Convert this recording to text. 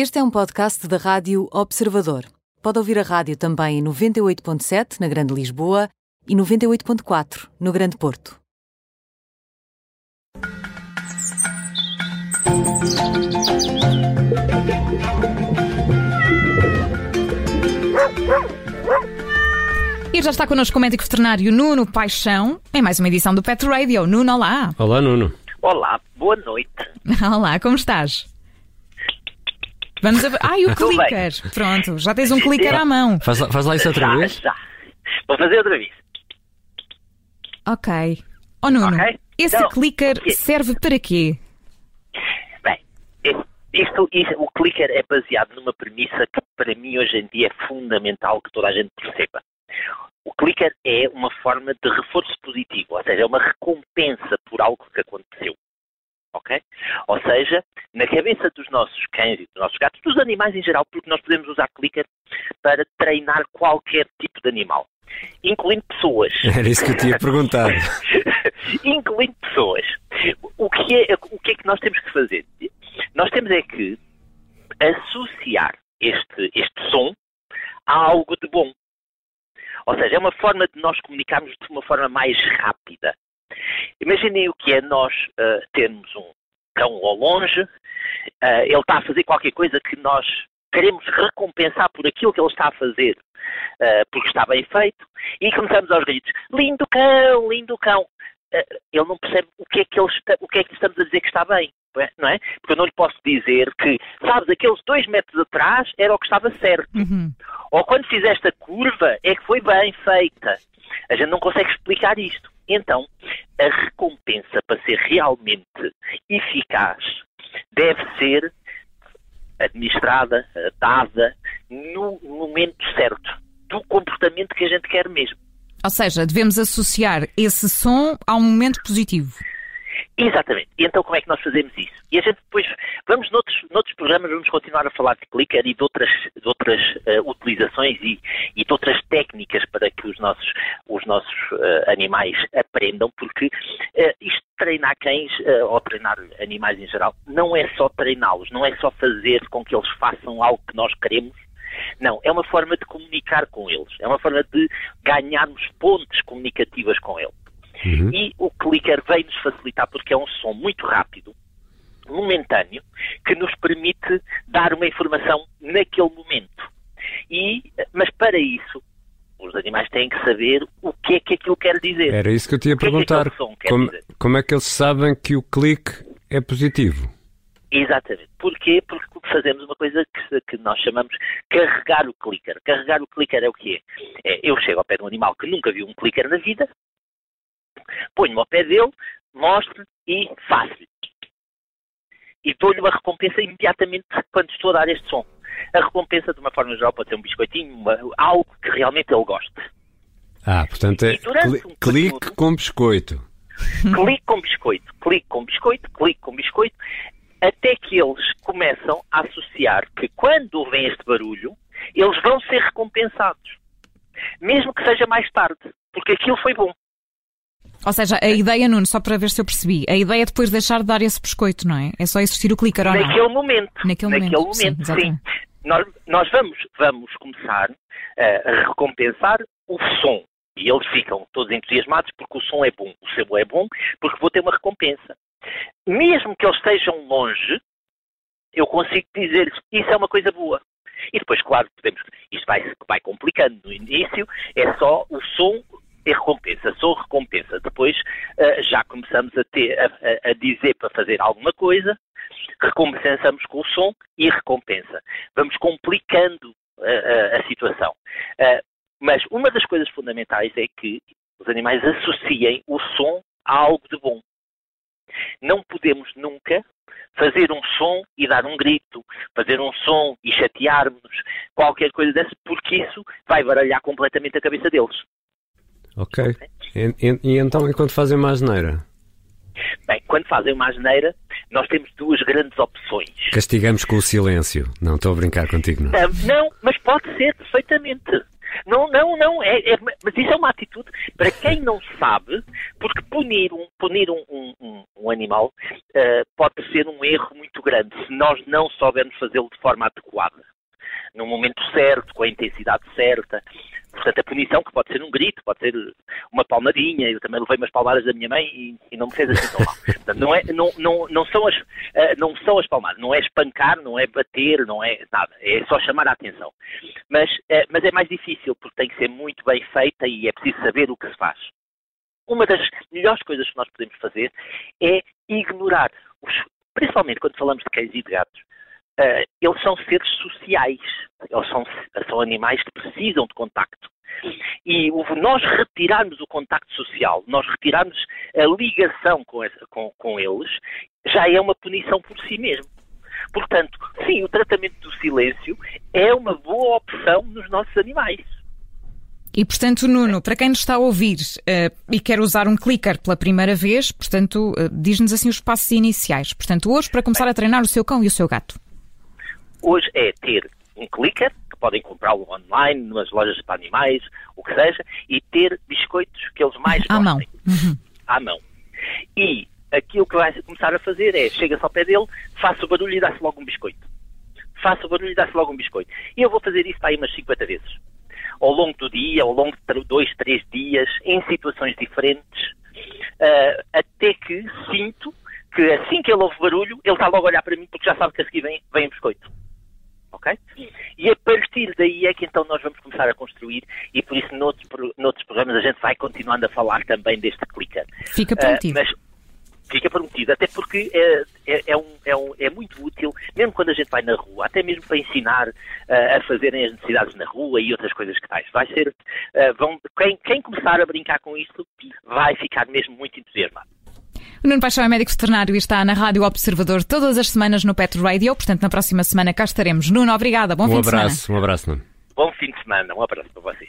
Este é um podcast da Rádio Observador. Pode ouvir a rádio também em 98.7 na Grande Lisboa e 98.4 no Grande Porto. E já está connosco o médico veterinário Nuno Paixão, em mais uma edição do Pet Radio. Nuno, olá. Olá, Nuno. Olá, boa noite. Olá, como estás? Vamos a... Ai, o clicker. Pronto, já tens um clicker à mão. Faz lá, faz lá isso outra já, vez. já. Vou fazer outra vez. Ok. Oh, Nuno, Ok. esse Então, clicker serve para quê? Bem, este- isto, isto- o clicker é baseado numa premissa que para mim hoje em dia é fundamental que toda a gente perceba. O clicker é uma forma de reforço positivo, ou seja, é uma recompensa por algo que aconteceu. Ok? Ou seja, na cabeça dos nossos cães e dos nossos gatos, dos animais em geral, porque nós podemos usar clicker para treinar qualquer tipo de animal, incluindo pessoas. Era isso que eu te ia perguntar. incluindo pessoas. O que, é, o que é que nós temos que fazer? Nós temos é que associar este, este som a algo de bom. Ou seja, é uma forma de nós comunicarmos de uma forma mais rápida. Imaginem o que é nós ah, termos um cão ao longe, ah, ele está a fazer qualquer coisa que nós queremos recompensar por aquilo que ele está a fazer, ah, porque está bem feito, e começamos aos gritos: lindo cão, lindo cão. Ah, ele não percebe o que, é que está- o que é que estamos a dizer que está bem, não é? Porque eu não lhe posso dizer que, sabes, aqueles dois metros atrás era o que estava certo. Uhum. Ou quando fizeste a curva, é que foi bem feita. A gente não consegue explicar isto. Então, a recompensa para ser realmente eficaz deve ser administrada, dada no momento certo, do comportamento que a gente quer mesmo. Ou seja, devemos associar esse som a um momento positivo. Exatamente. E então como é que nós fazemos isso? E a gente depois, vamos noutros, noutros programas, vamos continuar a falar de clicker e de outras, de outras eh, utilizações e, e de outras técnicas para que os nossos, os nossos eh, animais aprendam, porque eh, isto treinar cães ou treinar animais em geral não é só treiná-los, não é só fazer com que eles façam algo que nós queremos, não, é uma forma de comunicar com eles, é uma forma de ganharmos pontes comunicativas com eles. Uhum. E o clicker vem-nos facilitar porque é um som muito rápido, momentâneo, que nos permite dar uma informação naquele momento. E, mas para isso, os animais têm que saber o que é que aquilo quer dizer. Era isso que eu que é que perguntar. quer Como, como é que eles sabem que o clique é positivo? Exatamente. Porquê? Porque fazemos uma coisa que, que nós chamamos carregar o clicker. Carregar o clicker é o quê? É, eu chego ao pé de um animal que nunca viu um clicker na vida, ponho-me ao pé dele, mostro e faço-lhe. E dou-lhe uma recompensa imediatamente quando estou a dar este som. A recompensa, de uma forma geral, pode ser um biscoitinho, uma- algo que realmente ele goste. Ah, portanto é cli- um clique período- com biscoito. clique com biscoito, clique com biscoito, clique com biscoito, até que eles começam a associar que quando ouvem este barulho, eles vão ser recompensados. Mesmo que seja mais tarde, porque aquilo foi bom. Ou seja, a ideia, Nuno, só para ver se eu percebi, a ideia é depois deixar de dar esse biscoito, não é? É só existir o clicker ou não? naquele momento. Naquele momento, sim, exatamente. Nós, nós vamos, vamos começar eh, a recompensar o som. E eles ficam todos entusiasmados porque o som é bom. O sebo é bom porque vou ter uma recompensa. Mesmo que eles estejam longe, eu consigo dizer-lhes isso é uma coisa boa. E depois, claro, podemos, isto vai, vai complicando. No início é só o som e recompensa, som, recompensa. Depois eh, já começamos a, ter, a, a- a dizer para fazer alguma coisa, recompensamos com o som e recompensa. Vamos complicando eh, a, a situação. Eh, mas uma das coisas fundamentais é que os animais associem o som a algo de bom. Não podemos nunca fazer um som e dar um grito, fazer um som e chatearmos, qualquer coisa dessa, porque isso vai baralhar completamente a cabeça deles. Ok. E, e- e então, enquanto fazem uma asneira, Bem, quando fazem uma asneira, nós temos duas grandes opções. castigamos com o silêncio. Não, estou a brincar contigo, não. Ah, não, mas pode ser perfeitamente. Não, não, não. É, é, mas isso é uma atitude para quem não sabe, porque punir um, punir um, um, um animal uh, pode ser um erro muito grande se nós não soubermos fazê-lo de forma adequada. No momento certo, com a intensidade certa. Portanto, a punição, que pode ser um grito, pode ser uma palmadinha, eu também levei umas palmadas da minha mãe e, e não me fez assim tão mal. Portanto, não, é, não, não, não, são as, uh, não são as palmadas, não é espancar, não é bater, não é nada, é só chamar a atenção. Mas, uh, mas é mais difícil, porque tem que ser muito bem feita e é preciso saber o que se faz. Uma das melhores coisas que nós podemos fazer é ignorar, os, principalmente quando falamos de cães e de gatos, uh, eles são seres sociais. Eles são, são animais que precisam de contacto. E nós retirarmos o contacto social, nós retirarmos a ligação com, essa, com, com eles, já é uma punição por si mesmo. Portanto, sim, o tratamento do silêncio é uma boa opção nos nossos animais. E, portanto, Nuno, para quem nos está a ouvir uh, e quer usar um clicker pela primeira vez, portanto, uh, diz-nos assim os passos iniciais. Portanto, hoje, para começar a treinar o seu cão e o seu gato. Hoje é ter um clicker, que podem comprá-lo online, nas lojas para animais, o que seja, e ter biscoitos que eles mais à gostem. Mão. Uhum. À mão. E aquilo que vai começar a fazer é, chega-se ao pé dele, faça o barulho e dá-se logo um biscoito. Faça o barulho e dá-se logo um biscoito. E eu vou fazer isso para aí umas 50 vezes. Ao longo do dia, ao longo de dois, três dias, em situações diferentes, uh, até que sinto que assim que ele ouve barulho, ele está logo a olhar para mim porque já sabe que a seguir vem, vem um biscoito ok? E a partir daí é que então nós vamos começar a construir e por isso noutros, noutros programas a gente vai continuando a falar também deste clicker. Fica prometido. Uh, mas fica prometido, até porque é, é, é, um, é, um, é, muito útil, mesmo quando a gente vai na rua, até mesmo para ensinar uh, a fazerem as necessidades na rua e outras coisas que tais. Vai ser, uh, vão, quem, quem começar a brincar com isto vai ficar mesmo muito entusiasmado. O Nuno Paixão é médico veterinário e está na Rádio Observador todas as semanas no Pet Radio. Portanto, na próxima semana cá estaremos. Nuno, obrigada. Bom um fim abraço, de semana. Um abraço, Nuno. Bom fim de semana. Um abraço para vocês.